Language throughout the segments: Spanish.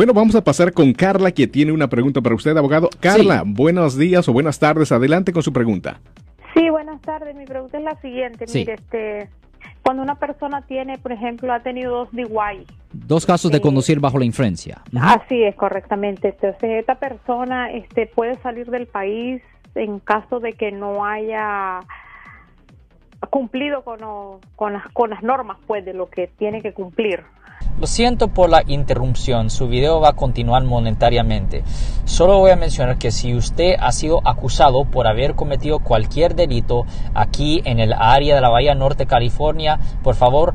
Bueno, vamos a pasar con Carla, que tiene una pregunta para usted, abogado. Carla, buenos días o buenas tardes. Adelante con su pregunta. Sí, buenas tardes. Mi pregunta es la siguiente. Mire, este, cuando una persona tiene, por ejemplo, ha tenido dos DUI. Dos casos de conducir bajo la influencia. Así es, correctamente. Entonces, esta persona este, puede salir del país en caso de que no haya cumplido con, con, las, con las normas pues de lo que tiene que cumplir. Lo siento por la interrupción, su video va a continuar monetariamente. Solo voy a mencionar que si usted ha sido acusado por haber cometido cualquier delito aquí en el área de la Bahía Norte, California, por favor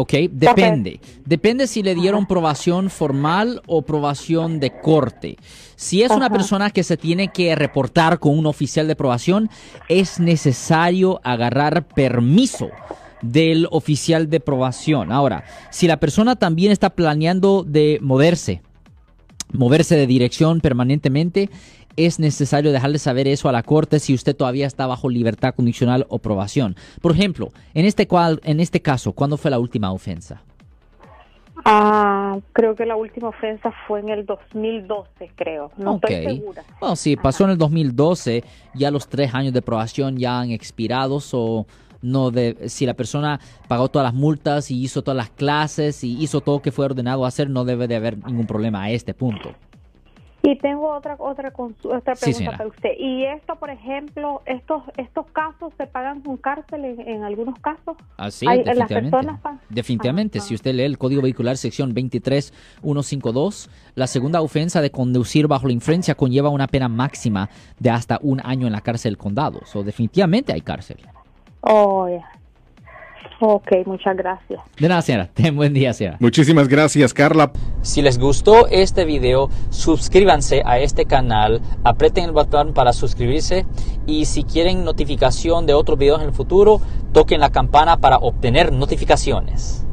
Ok, depende. Depende si le dieron probación formal o probación de corte. Si es una persona que se tiene que reportar con un oficial de probación, es necesario agarrar permiso del oficial de probación. Ahora, si la persona también está planeando de moverse, moverse de dirección permanentemente, es necesario dejarle saber eso a la corte si usted todavía está bajo libertad condicional o probación. Por ejemplo, en este, cual, en este caso, ¿cuándo fue la última ofensa? Ah, creo que la última ofensa fue en el 2012, creo. No estoy segura. Bueno, si pasó en el 2012, ya los tres años de probación ya han expirado, o no de, si la persona pagó todas las multas y hizo todas las clases y hizo todo lo que fue ordenado hacer, no debe de haber ningún problema a este punto. Y tengo otra otra, otra pregunta para usted. Y esto, por ejemplo, estos estos casos se pagan con cárcel en, algunos casos. Así, ah, definitivamente. definitivamente, si usted lee el Código Vehicular sección 23152, la segunda ofensa de conducir bajo la influencia conlleva una pena máxima de hasta un año en la cárcel del condado. So, definitivamente hay cárcel. Oh, Ok, muchas gracias. De nada, señora. Ten buen día, señora. Muchísimas gracias, Carla. Si les gustó este video, suscríbanse a este canal, aprieten el botón para suscribirse y si quieren notificación de otros videos en el futuro, toquen la campana para obtener notificaciones.